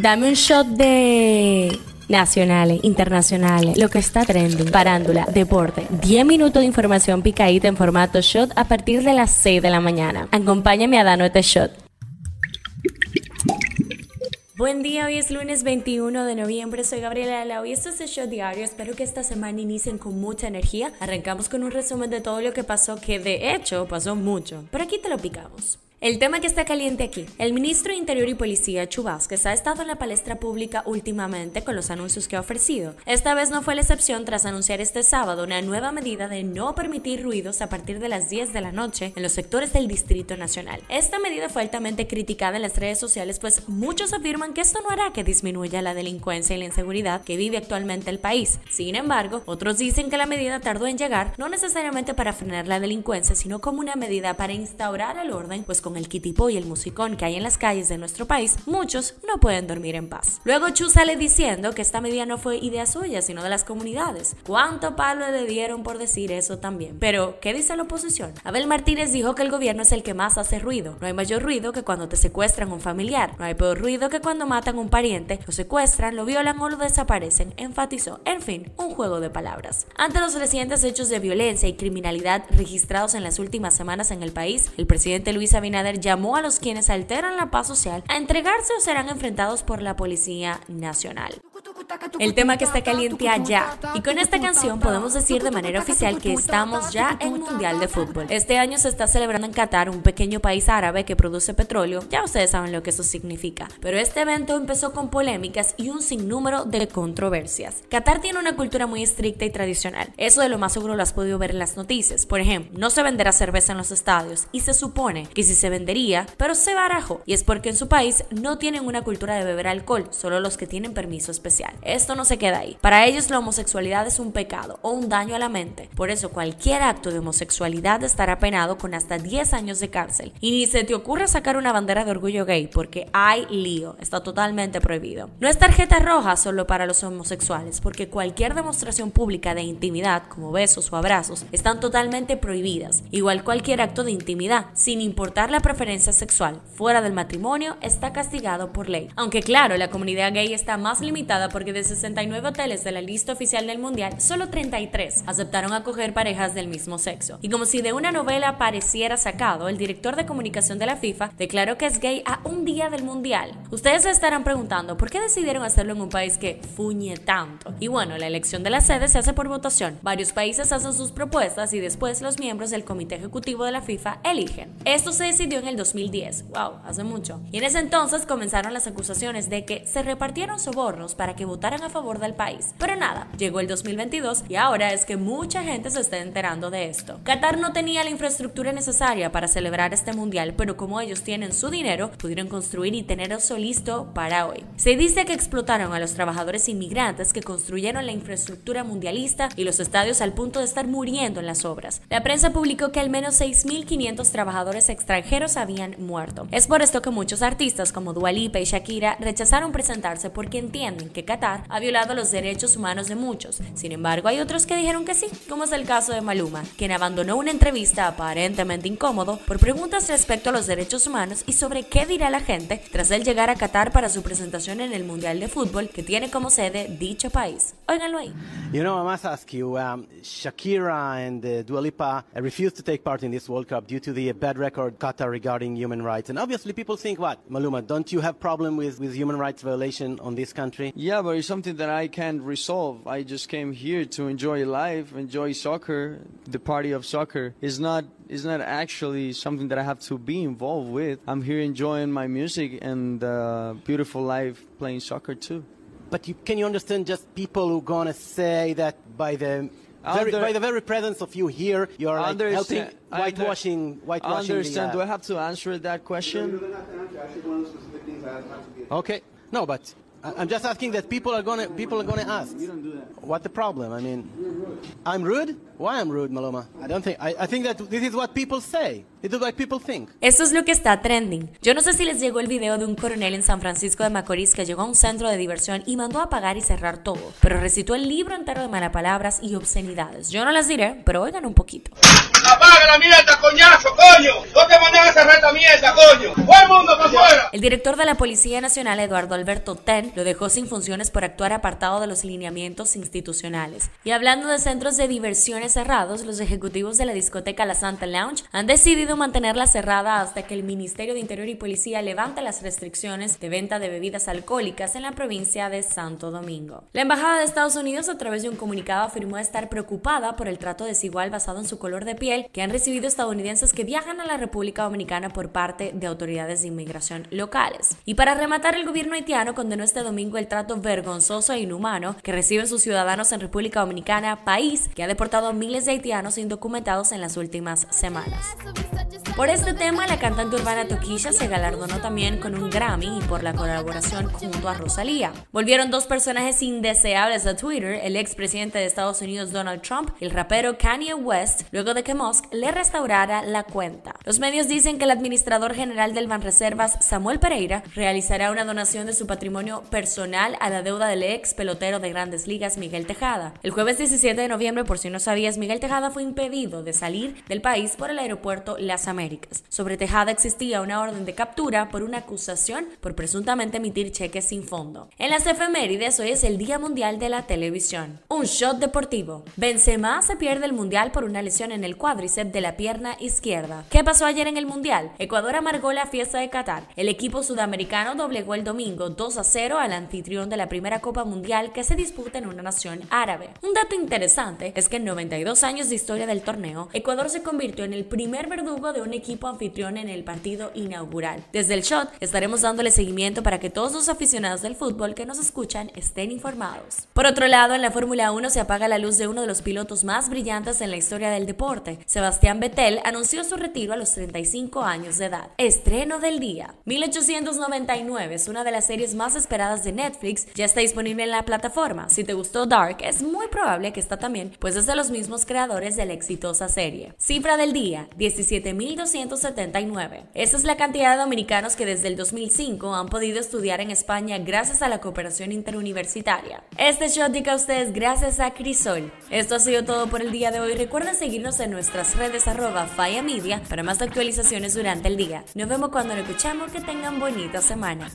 Dame un shot de nacionales, internacionales, lo que está trending, parándula, deporte. 10 minutos de información picadita en formato shot a partir de las 6 de la mañana. Acompáñame a darnos este shot. Buen día, hoy es lunes 21 de noviembre, soy Gabriela Lau y esto es el Shot Diario. Espero que esta semana inicien con mucha energía. Arrancamos con un resumen de todo lo que pasó, que de hecho pasó mucho, pero aquí te lo picamos. El tema que está caliente aquí. El ministro de Interior y Policía, Chu Vázquez, ha estado en la palestra pública últimamente con los anuncios que ha ofrecido. Esta vez no fue la excepción tras anunciar este sábado una nueva medida de no permitir ruidos a partir de las 10 de la noche en los sectores del Distrito Nacional. Esta medida fue altamente criticada en las redes sociales, pues muchos afirman que esto no hará que disminuya la delincuencia y la inseguridad que vive actualmente el país. Sin embargo, otros dicen que la medida tardó en llegar, no necesariamente para frenar la delincuencia, sino como una medida para instaurar el orden, pues con el kitipo y el musicón que hay en las calles de nuestro país, muchos no pueden dormir en paz. Luego Chu sale diciendo que esta medida no fue idea suya, sino de las comunidades. ¿Cuánto palo le dieron por decir eso también? Pero, ¿qué dice la oposición? Abel Martínez dijo que el gobierno es el que más hace ruido. No hay mayor ruido que cuando te secuestran un familiar. No hay peor ruido que cuando matan un pariente, lo secuestran, lo violan o lo desaparecen, enfatizó. En fin, un juego de palabras. Ante los recientes hechos de violencia y criminalidad registrados en las últimas semanas en el país, el presidente Luis Abinader llamó a los quienes alteran la paz social a entregarse o serán enfrentados por la Policía Nacional. El tema que está caliente allá. Y con esta canción podemos decir de manera oficial que estamos ya en Mundial de Fútbol. Este año se está celebrando en Qatar, un pequeño país árabe que produce petróleo. Ya ustedes saben lo que eso significa. Pero este evento empezó con polémicas y un sinnúmero de controversias. Qatar tiene una cultura muy estricta y tradicional. Eso de lo más seguro lo has podido ver en las noticias. Por ejemplo, no se venderá cerveza en los estadios y se supone que si se vendería, pero se barajó. Y es porque en su país no tienen una cultura de beber alcohol, solo los que tienen permiso especial. Esto no se queda ahí. Para ellos la homosexualidad es un pecado o un daño a la mente. Por eso cualquier acto de homosexualidad estará penado con hasta 10 años de cárcel. Y ni se te ocurra sacar una bandera de orgullo gay porque hay lío. Está totalmente prohibido. No es tarjeta roja solo para los homosexuales porque cualquier demostración pública de intimidad como besos o abrazos están totalmente prohibidas. Igual cualquier acto de intimidad, sin importar la preferencia sexual, fuera del matrimonio, está castigado por ley. Aunque claro, la comunidad gay está más limitada porque de 69 hoteles de la lista oficial del Mundial, solo 33 aceptaron acoger parejas del mismo sexo. Y como si de una novela pareciera sacado, el director de comunicación de la FIFA declaró que es gay a un día del Mundial. Ustedes se estarán preguntando, ¿por qué decidieron hacerlo en un país que fuñe tanto? Y bueno, la elección de la sede se hace por votación. Varios países hacen sus propuestas y después los miembros del comité ejecutivo de la FIFA eligen. Esto se decidió en el 2010, wow, hace mucho. Y en ese entonces comenzaron las acusaciones de que se repartieron sobornos para que votaran votaran a favor del país. Pero nada, llegó el 2022 y ahora es que mucha gente se está enterando de esto. Qatar no tenía la infraestructura necesaria para celebrar este mundial, pero como ellos tienen su dinero, pudieron construir y tener eso listo para hoy. Se dice que explotaron a los trabajadores inmigrantes que construyeron la infraestructura mundialista y los estadios al punto de estar muriendo en las obras. La prensa publicó que al menos 6.500 trabajadores extranjeros habían muerto. Es por esto que muchos artistas como Dua Lipa y Shakira rechazaron presentarse porque entienden que Qatar ha violado los derechos humanos de muchos. Sin embargo, hay otros que dijeron que sí, como es el caso de Maluma, quien abandonó una entrevista aparentemente incómodo por preguntas respecto a los derechos humanos y sobre qué dirá la gente tras él llegar a Qatar para su presentación en el Mundial de Fútbol que tiene como sede dicho país. Óiganlo ahí. You know, I must ask you, um, Shakira and uh, Dua Lipa refused to take part in this World Cup due to the bad record Qatar regarding human rights. And obviously people think, what, Maluma, don't you have problem with, with human rights violation on this country? Yeah, but it's something that I can't resolve. I just came here to enjoy life, enjoy soccer. The party of soccer is not is not actually something that I have to be involved with. I'm here enjoying my music and uh, beautiful life playing soccer too. But you, can you understand just people who are gonna say that by the very, Under- by the very presence of you here, you are like Understand- helping I whitewashing, whitewashing. understand. The, Do uh, I have to answer that question? Okay. No, but I'm just asking that people are gonna people are gonna ask. You don't do that. What the problem? I mean, I'm rude. Why I'm rude, Maluma? I don't think. I, I think that this is what people say. This is what people think. Esto es lo que está trending. Yo no sé si les llegó el video de un coronel en San Francisco de Macorís que llegó a un centro de diversión y mandó a apagar y cerrar todo, pero recitó el libro entero de malapalabras y obscenidades. Yo no las diré, pero oigan un poquito. ¡Apaga la mierda, coñazo, coño! ¿No te mandan a cerrar esta mierda, coño? ¡Todo el mundo para afuera! El director de la Policía Nacional, Eduardo Alberto Ten, lo dejó sin funciones por actuar apartado de los lineamientos institucionales. Y hablando de centros de diversiones cerrados, los ejecutivos de la discoteca La Santa Lounge han decidido mantenerla cerrada hasta que el Ministerio de Interior y Policía levante las restricciones de venta de bebidas alcohólicas en la provincia de Santo Domingo. La Embajada de Estados Unidos, a través de un comunicado, afirmó estar preocupada por el trato desigual basado en su color de piel que han recibido estadounidenses que viajan a la República Dominicana por parte de autoridades de inmigración locales. Y para rematar, el gobierno haitiano condenó este domingo el trato vergonzoso e inhumano que reciben sus ciudadanos en República Dominicana, país que ha deportado a miles de haitianos indocumentados en las últimas semanas. Por este tema, la cantante urbana Toquilla se galardonó también con un Grammy y por la colaboración junto a Rosalía. Volvieron dos personajes indeseables a Twitter, el expresidente de Estados Unidos Donald Trump y el rapero Kanye West, luego de que Musk le restaurara la cuenta. Los medios dicen que el administrador general del Banreservas, Samuel Pereira, realizará una donación de su patrimonio personal a la deuda del ex pelotero de grandes ligas Miguel Tejada. El jueves 17 de noviembre, por si no sabías, Miguel Tejada fue impedido de salir del país por el aeropuerto Las Américas. Sobre Tejada existía una orden de captura por una acusación por presuntamente emitir cheques sin fondo. En las efemérides, hoy es el Día Mundial de la Televisión. Un shot deportivo. Benzema se pierde el Mundial por una lesión en el cuádriceps de la pierna izquierda. ¿Qué pasó ayer en el Mundial? Ecuador amargó la fiesta de Qatar. El equipo sudamericano doblegó el domingo 2 a 0 al anfitrión de la primera Copa Mundial que se disputa en una nación árabe. Un dato interesante es que en 92 años de historia del torneo, Ecuador se convirtió en el primer verdugo de un equipo anfitrión en el partido inaugural. Desde el shot estaremos dándole seguimiento para que todos los aficionados del fútbol que nos escuchan estén informados. Por otro lado, en la Fórmula 1 se apaga la luz de uno de los pilotos más brillantes en la historia del deporte. Sebastián Vettel anunció su retiro a los 35 años de edad. Estreno del día. 1899 es una de las series más esperadas de Netflix, ya está disponible en la plataforma. Si te gustó Dark, es muy probable que está también, pues es de los mismos creadores de la exitosa serie. Cifra del día, 17.279. Esa es la cantidad de dominicanos que desde el 2005 han podido estudiar en España gracias a la cooperación interuniversitaria. Este show llega a ustedes gracias a Crisol. Esto ha sido todo por el día de hoy. Recuerden seguirnos en nuestras redes arroba Faya Media para más actualizaciones durante el día. Nos vemos cuando lo escuchamos. Que tengan bonita semana.